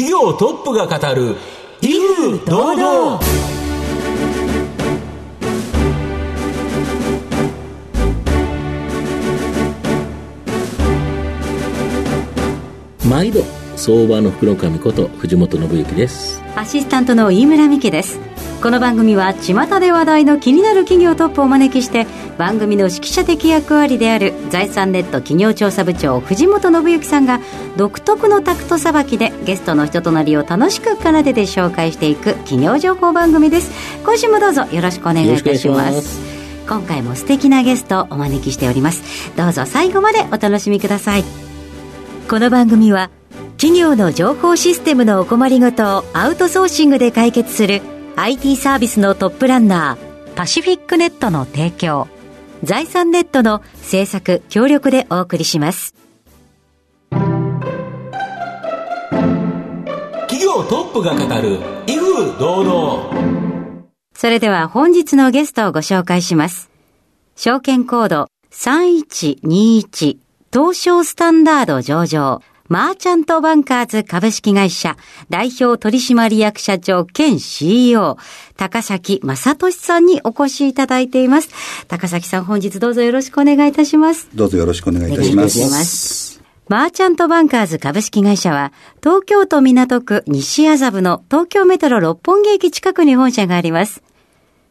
企業トップが語る威風堂々。毎度相場の福の神こと藤本信之です。アシスタントの飯村美希ですこの番組は巷で話題の気になる企業トップをお招きして番組の指揮者的役割である財産ネット企業調査部長藤本信之さんが独特のタクトさばきでゲストの人となりを楽しく奏でて紹介していく企業情報番組です今週もどうぞよろしくお願いいたします。今回も素敵なゲストをお招きしております。どうぞ最後までお楽しみください。この番組は企業の情報システムのお困りごとをアウトソーシングで解決する IT サービスのトップランナーパシフィックネットの提供。財産ネットの制作協力でお送りします。企業トップが語る威風堂々。それでは本日のゲストをご紹介します。証券コード3121東証スタンダード上場マーチャントバンカーズ株式会社代表取締役社長兼 CEO 高崎正俊さんにお越しいただいています。高崎さん本日どうぞよろしくお願いいたします。どうぞよろしくお願いいたします。ますマーチャントバンカーズ株式会社は東京都港区西麻布の東京メトロ六本木駅近くに本社があります。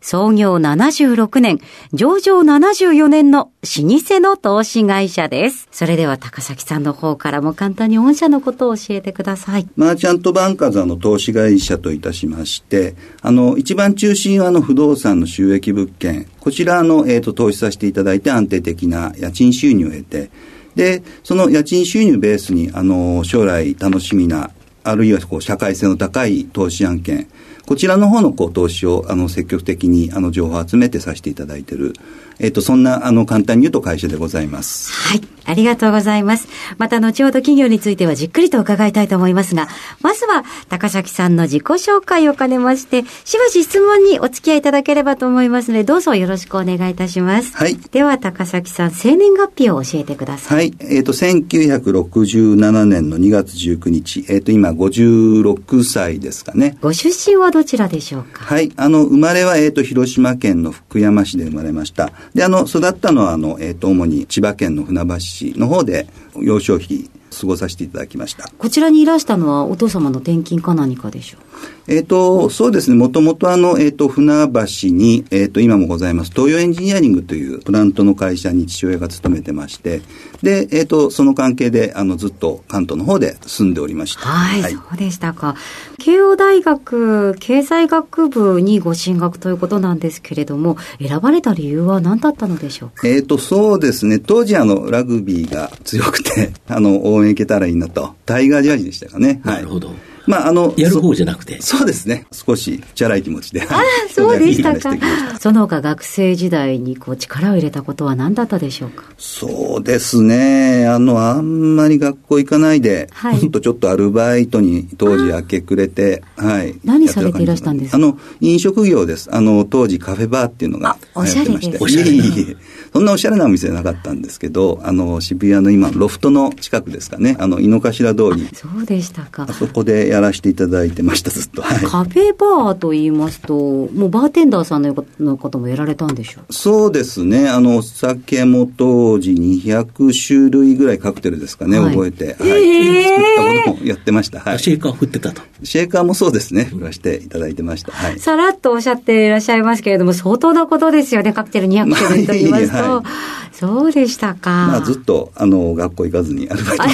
創業76年、上場74年の老舗の投資会社です。それでは高崎さんの方からも簡単に御社のことを教えてください。マーチャントバンカーズの投資会社といたしまして、あの、一番中心はあの不動産の収益物件、こちらの、えっ、ー、と、投資させていただいて安定的な家賃収入を得て、で、その家賃収入ベースに、あの、将来楽しみな、あるいはこう社会性の高い投資案件、こちらの方のこう投資をあの積極的にあの情報を集めてさせていただいている、えっ、と、そんなあの簡単に言うと会社でございます。はい。ありがとうございます。また後ほど企業についてはじっくりと伺いたいと思いますが、まずは高崎さんの自己紹介を兼ねまして、しばし質問にお付き合いいただければと思いますので、どうぞよろしくお願いいたします。はい。では高崎さん、生年月日を教えてください。はい。えっ、ー、と、1967年の2月19日、えっ、ー、と、今56歳ですかね。ご出身はどちらでしょうか？はい。あの、生まれは、えっ、ー、と、広島県の福山市で生まれました。で、あの、育ったのは、あの、えっ、と、主に千葉県の船橋市の方で、幼少期、過ごさせていただきました。こちらにいらしたのは、お父様の転勤か何かでしょう？えっ、ー、と、そうですね、もともとあの、えっ、ー、と、船橋に、えっ、ー、と、今もございます、東洋エンジニアリングというプラントの会社に父親が勤めてまして、で、えっ、と、その関係で、あの、ずっと関東の方で住んでおりました。はい、はい、そうでしたか。慶応大学経済学部にご進学ということなんですけれども、選ばれた理由は何だったのでしょうか？えっ、と、そうですね、当時あの、ラグビーが強くて、あの、応援いけたらいいなと。タイガージャージでしたかね。はい、なるほど。まあ、あの、やる方じゃなくて。そうですね。少し、チャラい気持ちで。ああ、そうでしたか。その他学生時代にこう力を入れたことは何だったでしょうか？そうですね。あの、あんまり学校行かないで、はい、ほんとちょっとアルバイトに当時明け暮れて、はい。何されていらしたんですか？あの、飲食業です。あの、当時カフェバーっていうのが流行ってまして。おしゃれです。そんなおしゃれなお店なかったんですけど、あの、渋谷の今、ロフトの近くですかね、あの、井の頭通り。そうでしたか。あそこでやらせていただいてました、ずっと。はい、カフェバーと言いますと、もうバーテンダーさんのこともやられたんでしょう？そうですね。あの、お酒も当時200種類ぐらいカクテルですかね、はい、覚えて。はい。えー、作ったこともやってました。はい。シェーカー振ってたと。シェーカーもそうですね、振らせていただいてました。はい。さらっとおっしゃっていらっしゃいますけれども、相当なことですよね、カクテル200種類と言いますと。はい、そうでしたか。まあ、ずっと、あの、学校行かずにアルバイトを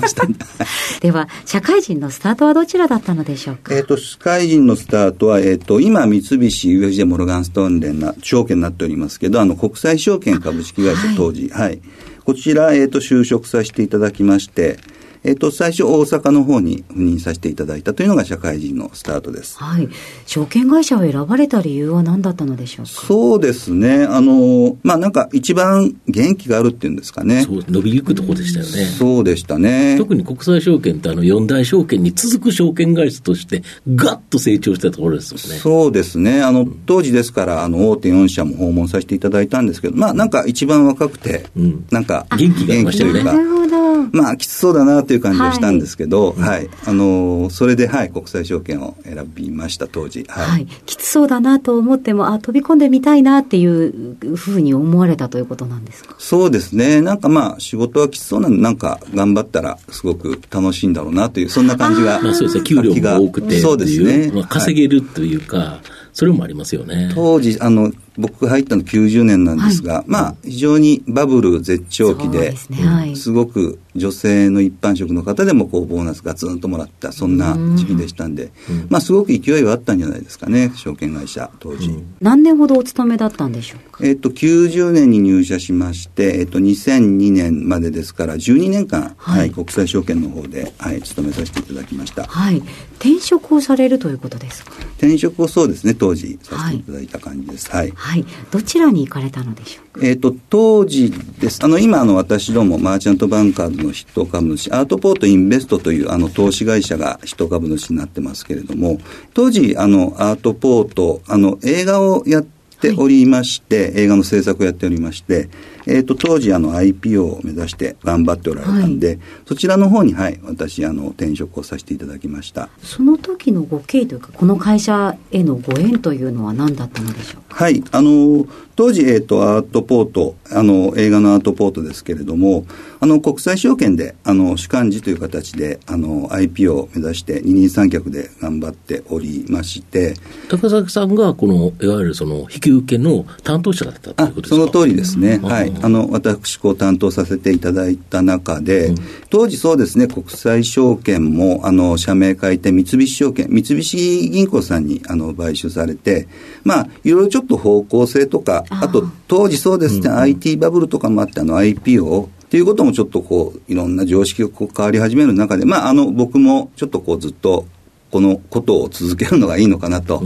ました。では、社会人のスタートはどちらだったのでしょうか。えっ、ー、と、社会人のスタートは、えっ、ー、と、今、三菱 UFJ モルガンストーン連な証券になっておりますけど、あの、国際証券株式会社当時、はい、はい。こちら、えっ、ー、と、就職させていただきまして、えっ、と、最初大阪の方に赴任させていただいたというのが社会人のスタートです。はい。証券会社を選ばれた理由は何だったのでしょうか？そうですね。あの、まあ、なんか一番元気があるっていうんですかね。そう、伸びゆくとこでしたよね。そうでしたね。特に国際証券ってあの四大証券に続く証券会社としてガッと成長したところですよね。そうですね。あの、当時ですから、あの、大手4社も訪問させていただいたんですけど、まあ、なんか一番若くて、うん、なんか元気がありましたよね。なるほど。まあ、きつそうだなという感じはしたんですけど、はい、はい、あのー、それで、はい、国際証券を選びました、当時。はい。はい、きつそうだなと思っても、あ、飛び込んでみたいなっていうふうに思われたということなんですか？そうですね。なんかまあ、仕事はきつそうなんで、なんか頑張ったらすごく楽しいんだろうなという、そんな感じが。まあそうですね、給料も多くて。そうですね。まあ、稼げるというか、はい、それもありますよね。当時、あの、僕が入ったの90年なんですが、はい、まあ、非常にバブル絶頂期で、すねはい、すごく女性の一般職の方でもこうボーナスがツンともらった、そんな時期でしたんで、んまあ、すごく勢いはあったんじゃないですかね、証券会社、当時。何年ほどお勤めだったんでしょうか？えっ、と、90年に入社しまして、えっ、と、2002年までですから、12年間、はい、はい、国際証券の方で、はい、勤めさせていただきました。はい。転職をされるということですか？転職をそうですね、当時させていただいた感じです。はい。はい。どちらに行かれたのでしょうか？えっ、と、当時です。あの、今、あの、私ども、マーチャントバンカーズの筆頭株主、アートポートインベストという、あの、投資会社が筆頭株主になってますけれども、当時、あの、アートポート、あの、映画をやっておりまして、はい、映画の制作をやっておりまして、えっ、ー、と、当時、あの、IPO を目指して頑張っておられたんで、はい、そちらの方に、はい、私、あの、転職をさせていただきました。その時のご経緯というか、この会社へのご縁というのは何だったのでしょうか？はい、あの、当時、えっ、ー、と、アートポート、あの、映画のアートポートですけれども、あの、国際証券で、あの、主幹事という形で、あの、IPO を目指して二人三脚で頑張っておりまして、高崎さんが、この、いわゆるその、引き受けの担当者だったということですか？その通りですね。はい。あの、私、こう担当させていただいた中で、うん、当時そうですね、国際証券も、あの、社名変えて三菱証券、三菱銀行さんに、あの、買収されて、まあ、いろいろちょっと方向性とか、あと、当時そうですね、うん、IT バブルとかもあって、あの IPO っていうこともちょっとこう、いろんな常識がこう変わり始める中で、まあ、あの、僕もちょっとこう、ずっと、このことを続けるのがいいのかなと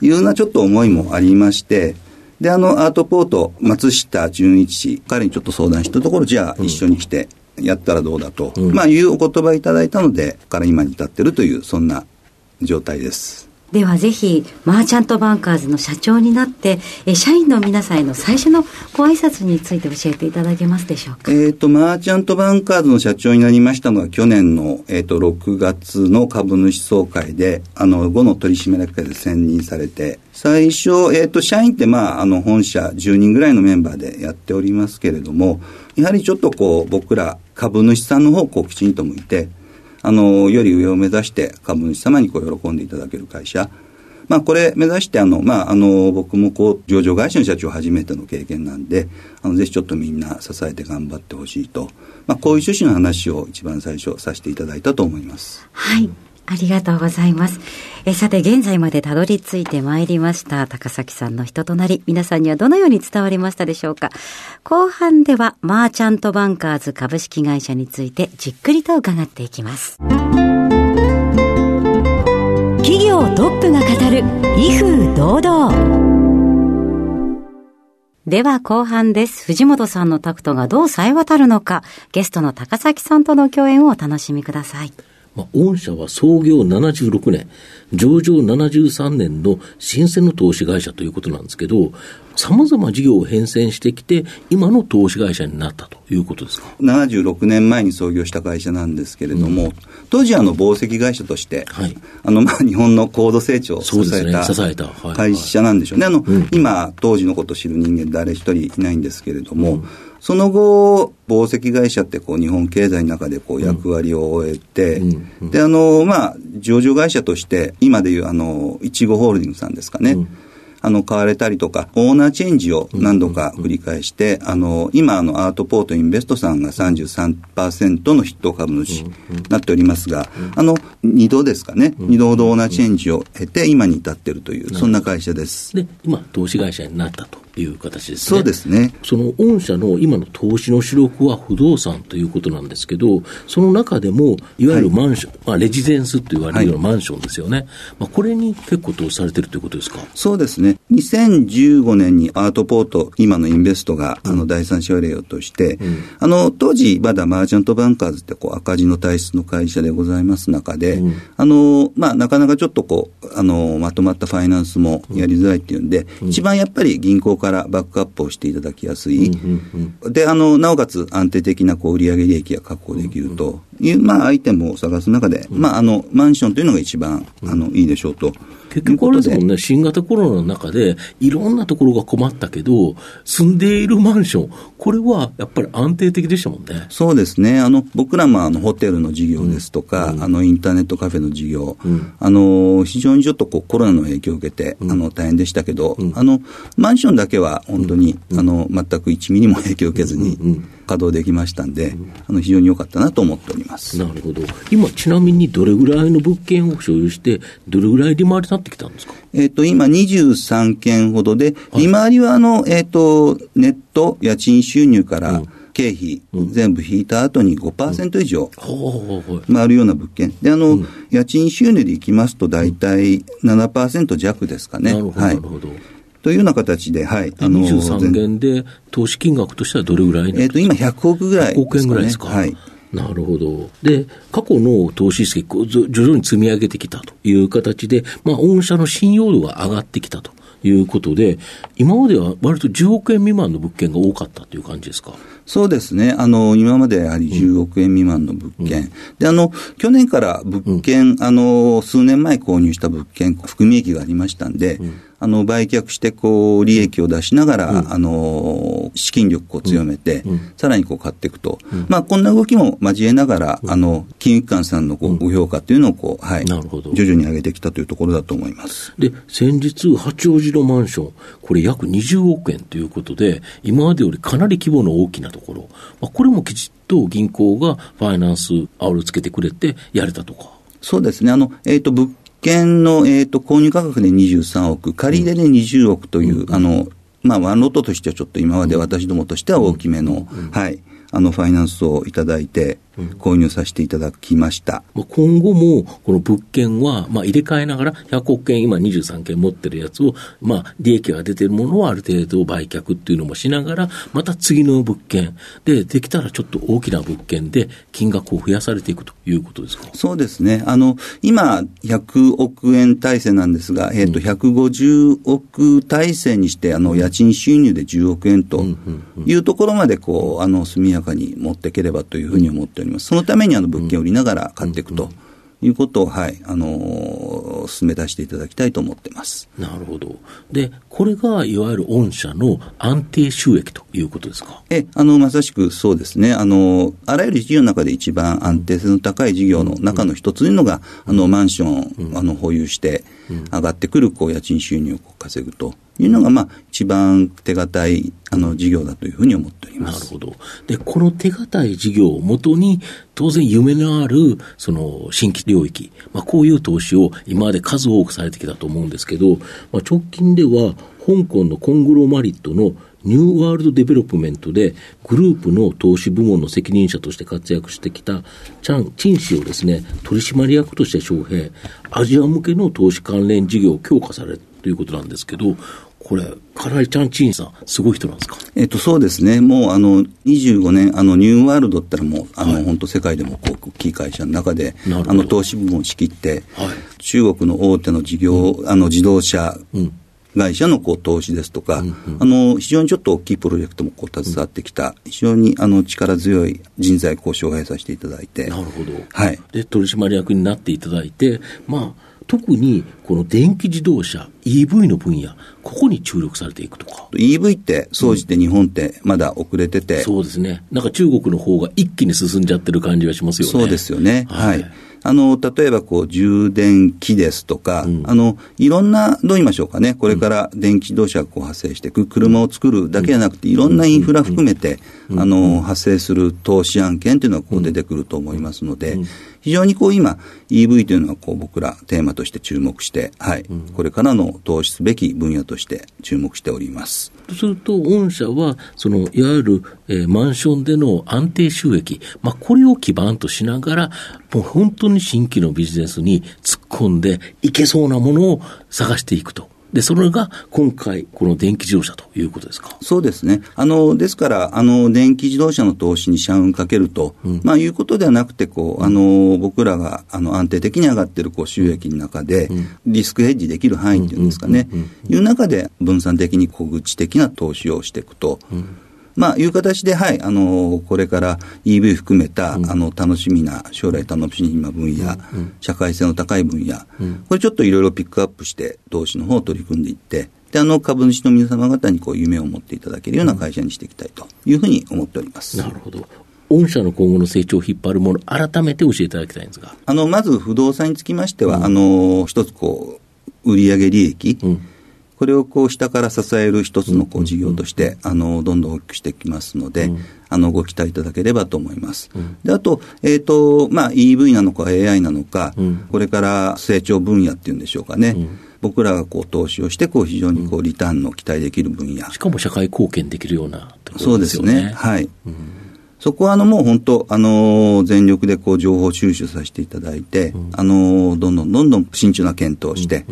いうようなちょっと思いもありまして、で、あの、アートポート、松下純一氏、彼にちょっと相談したところ、じゃあ一緒に来てやったらどうだと、うん、まあ、いうお言葉いただいたので、から今に至ってるという、そんな状態です。ではぜひ、マーチャントバンカーズの社長になって、え社員の皆さんへの最初のご挨拶について教えていただけますでしょうか？えっ、と、マーチャントバンカーズの社長になりましたのは、去年の、えっ、ー、と、6月の株主総会で、あの、後の取締役会で選任されて、最初、えっ、ー、と、社員って、まあ、あの、本社10人ぐらいのメンバーでやっておりますけれども、やはりちょっとこう、僕ら株主さんの方をこう、きちんと向いて、あの、より上を目指して株主様にこう、喜んでいただける会社、まあ、これ目指してあの、まあ、あの僕もこう上場会社の社長初めての経験なんであのぜひちょっとみんな支えて頑張ってほしいと、まあ、こういう趣旨の話を一番最初させていただいたと思います。はい。ありがとうございます。えさて、現在までたどり着いてまいりました高崎さんの人となり、皆さんにはどのように伝わりましたでしょうか。後半では、マーチャントバンカーズ株式会社についてじっくりと伺っていきます。企業トップが語る威風堂々では後半です。藤本さんのタクトがどう冴え渡るのか、ゲストの高崎さんとの共演をお楽しみください。まあ、御社は創業76年、上場73年の新鮮の投資会社ということなんですけど、さまざま事業を変遷してきて、今の投資会社になったということですか？76年前に創業した会社なんですけれども、うん、当時あの紡績会社として、はい、あのまあ日本の高度成長を支えた会社なんでしょうね。あの、うん、今、当時のことを知る人間誰一人いないんですけれども、うんその後、紡績会社ってこう日本経済の中でこう役割を終えて、うんうん、で、あの、まあ、上場会社として、今でいうあの、いちごホールディングスさんですかね。うん。あの、買われたりとか、オーナーチェンジを何度か繰り返して、あの、今、あの、アートポートインベストさんが33%の筆頭株主になっておりますが、あの、2度ですかね、2度ほどオーナーチェンジを経て、今に至っているという、そんな会社です。で、今、投資会社になったと。いう形ですね。そうですね。その御社の今の投資の主力は不動産ということなんですけど、その中でも、いわゆるマンション、はい、まあ、レジデンスと言われるようなマンションですよね。はい、まあ、これに結構投資されてるということですか？そうですね。2015年にアートポート、今のインベストが、あの、第三者例をとして、うん、あの、当時、まだマーチャントバンカーズってこう赤字の体質の会社でございます中で、うん、あの、まあ、なかなかちょっとこう、あの、まとまったファイナンスもやりづらいっていうんで、一番やっぱり銀行からバックアップをしていただきやすい。で、あの、なおかつ安定的なこう売上利益が確保できるという、まあ、アイテムを探す中で、まあ、あの、マンションというのが一番、あの、いいでしょうと。結局あれで。すもんね、新型コロナの中で、いろんなところが困ったけど、住んでいるマンション、これはやっぱり安定的でしたもんね。そうですね。あの、僕らもあの、ホテルの事業ですとか、うん、あの、インターネットカフェの事業、うん、あの、非常にちょっとこう、コロナの影響を受けて、うん、あの、大変でしたけど、あの、マンションだけは本当に、あの、全く1ミリも影響を受けずに、稼働できましたんで、あの、非常に良かったなと思っております。なるほど。今、ちなみにどれぐらいの物件を所有して、どれぐらい利回りってきたんですか？えっ、ー、と、今23件ほどで、はい、利回りはあの、えっ、ー、と、ネット、家賃収入から、経費、全部引いた後に5%以上回るような物件。で、あの、うん、家賃収入でいきますと、大体7%弱ですかね。なるほど。はい、なるほどというような形で、はい。あの、23件で、投資金額としてはどれぐらいえっ、と、今100億ぐらい、ね、100億円ぐらいですか？はい。なるほど。で、過去の投資績を徐々に積み上げてきたという形で、まあ、御社の信用度が上がってきたということで、今までは割と10億円未満の物件が多かったという感じですか？そうですね。あの、今までやはり10億円未満の物件。うん、で、あの、去年から物件、うん、あの、数年前購入した物件、含み益がありましたんで、うんあの、売却して、こう、利益を出しながら、うん、あの、資金力を強めて、うん、さらにこう買っていくと。うん、まあ、こんな動きも交えながら、あの、金融機関さんのこうご評価っていうのを、こう、はい。なるほど。徐々に上げてきたというところだと思います。で、先日、八王子のマンション、これ約20億円ということで、今までよりかなり規模の大きなところ、まあ、これもきちっと銀行がファイナンス、あおりつけてくれてやれたとか。そうですね。あの、えっ、ー、と、物件の、えーと、購入価格で23億、借り入れで20億という、うん、あの、まあ、ワンロットとしてはちょっと今まで私どもとしては大きめの、うん、はい、あの、ファイナンスをいただいて、購入させていただきました。うん、今後も、この物件は、まあ、入れ替えながら、100億件、今23件持ってるやつを、まあ、利益が出てるものをある程度売却っていうのもしながら、また次の物件で、できたらちょっと大きな物件で、金額を増やされていくということですか？そうですね。あの、今、100億円体制なんですが、えっ、ー、と、150億体制にして、あの、家賃収入で10億円というところまで、こう、あの、速やかに持っていければというふうに思っております。そのためにあの物件を売りながら買っていくと。いうことを、はい、あのー、進め出していただきたいと思ってます。なるほど。で、これがいわゆる御社の安定収益ということですか？え、あの、まさしくそうですね。あの、あらゆる事業の中で一番安定性の高い事業の中の一つというのが、うん、あの、マンション、あの、保有して、上がってくる、こう、家賃収入を稼ぐというのが、まあ、一番手堅いあの事業だというふうに思っております。なるほど。で、この手堅い事業をもとに、当然夢のある、その、新規領域、まあ、こういう投資を今まで数多くされてきたと思うんですけど、まあ、直近では、香港のコングロマリットのニューワールドデベロップメントで、グループの投資部門の責任者として活躍してきたチャン・チン氏をですね、取締役として招聘、アジア向けの投資関連事業を強化されるということなんですけど、これ、かなりチャン・チンさん、すごい人なんですか？えっと、そうですね。もう、あの、25年、あの、ニューワールドったらもう、あの、はい、本当世界でも大きい会社の中で、あの、投資部門を仕切って、はい、中国の大手の事業、うん、あの、自動車、うん会社のこう投資ですとか、うんうん、あの非常にちょっと大きいプロジェクトもこう携わってきた、非常にあの力強い人材交渉をさせていただいて。なるほど。はい。で、取締役になっていただいて、まあ、特にこの電気自動車、EV の分野、ここに注力されていくとか。EV って、総じて日本ってまだ遅れてて、うん、そうですね。なんか中国の方が一気に進んじゃってる感じがしますよね。そうですよね。はい、はいあの、例えばこう、充電器ですとか、うん、あの、いろんな、どう言いましょうかね、これから電気自動車がこう派生していく、車を作るだけじゃなくて、いろんなインフラ含めて、あの、派生する投資案件というのがこう出てくると思いますので、非常にこう今、EV というのはこう僕らテーマとして注目して、はい、これからの投資すべき分野として注目しております。とすると、御社は、その、いわゆる、えー、マンションでの安定収益、まあ、これを基盤としながら、もう本当に新規のビジネスに突っ込んでいけそうなものを探していくとで、それが今回、この電気自動車ということですか？そうですね。あの、ですから、あの、電気自動車の投資に社運かけると、うん、まあ、いうことではなくて、こう、あの、僕らが、あの、安定的に上がっている、こう、収益の中で、うん、リスクヘッジできる範囲っていうんですかね、いう中で、分散的に小口的な投資をしていくと、うんまあ、いう形で、はい、あの、これから EV 含めた、うん、あの、楽しみな、将来楽しみな分野、うん、社会性の高い分野、うん、これちょっといろいろピックアップして、投資の方を取り組んでいって、で、あの、株主の皆様方にこう、夢を持っていただけるような会社にしていきたいというふうに思っております。なるほど。御社の今後の成長を引っ張るもの、改めて教えていただきたいんですが。あの、まず不動産につきましては、あの、一つこう、売上利益、うんこれをこう下から支える一つのこう事業として、あの、どんどん大きくしていきますので、あの、ご期待いただければと思います。で、あと、えっ、ー、と、まあ、EV なのか AI なのか、これから成長分野っていうんでしょうかね。僕らがこう投資をして、こう非常にこうリターンの期待できる分野。しかも社会貢献できるような、ね、そうですね。はい。うん。そこはあのもう本当、あの全力でこう情報収集させていただいて、うん、あのどんどんどんどん慎重な検討をして、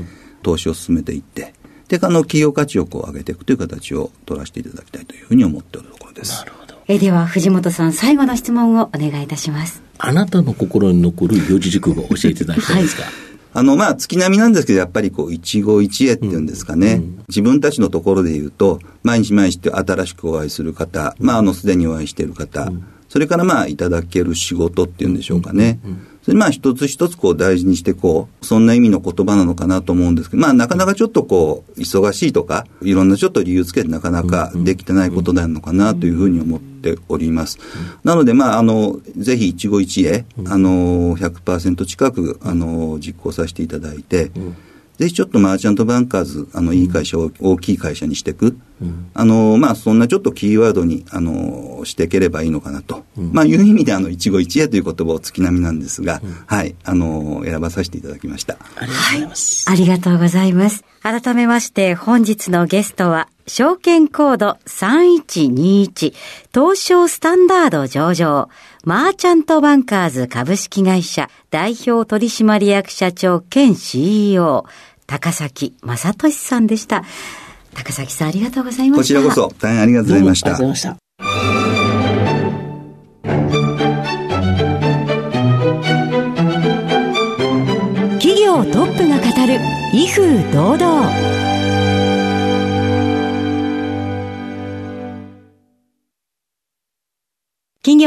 投資を進めていって、で、あの、企業価値をこう上げていくという形を取らせていただきたいというふうに思っておるところです。なるほど。えでは、藤本さん、最後の質問をお願いいたします。あなたの心に残る四字熟語を教えていただきたいですか、はいあの、まあ、月並みなんですけど、やっぱりこう、一期一会っていうんですかね、うん、自分たちのところで言うと、毎日毎日新しくお会いする方、まあ、あの、すでにお会いしている方、うん、それからまあ、いただける仕事っていうんでしょうかね。まあ一つ一つこう大事にしてこう、そんな意味の言葉なのかなと思うんですけど、まあなかなかちょっとこう、忙しいとか、いろんなちょっと理由つけてなかなかできてないことなのかなというふうに思っております。なのでまああの、ぜひ一期一会、あの、100%近く、あの、実行させていただいて、ぜひちょっとマーチャントバンカーズ、あの、いい会社を大きい会社にしていく。うん、あの、まあ、そんなちょっとキーワードに、あの、していければいいのかなと。うん、まあ、いう意味で、あの、一期一会という言葉を月並みなんですが、うん、はい、あの、選ばさせていただきました。ありがとうございます。はい、ありがとうございます。改めまして、本日のゲストは、証券コード3121東証スタンダード上場マーチャントバンカーズ株式会社代表取締役社長兼 CEO 高崎正俊さんでした。高崎さんありがとうございました。こちらこそ大変ありがとうございました。ありがとうございました。企業トップが語る威風堂々。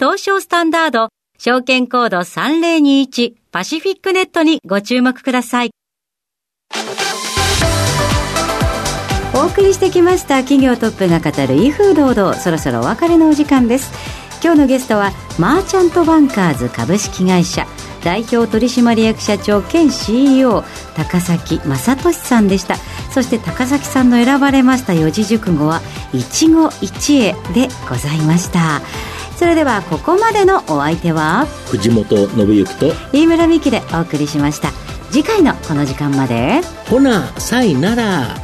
東証スタンダード証券コード3021パシフィックネットにご注目ください。お送りしてきました企業トップが語る威風堂々そろそろお別れのお時間です。今日のゲストはマーチャントバンカーズ株式会社。代表取締役社長兼 CEO 高崎正俊さんでした。そして高崎さんの選ばれました四字熟語は一期一会でございました。それではここまでのお相手は？藤本信之と飯村美希でお送りしました。次回のこの時間まで。ほなさいなら。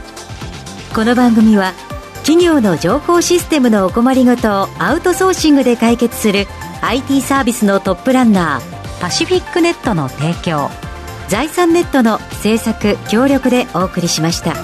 この番組は企業の情報システムのお困りごとをアウトソーシングで解決する IT サービスのトップランナーパシフィックネットの提供。財産ネットの制作協力でお送りしました。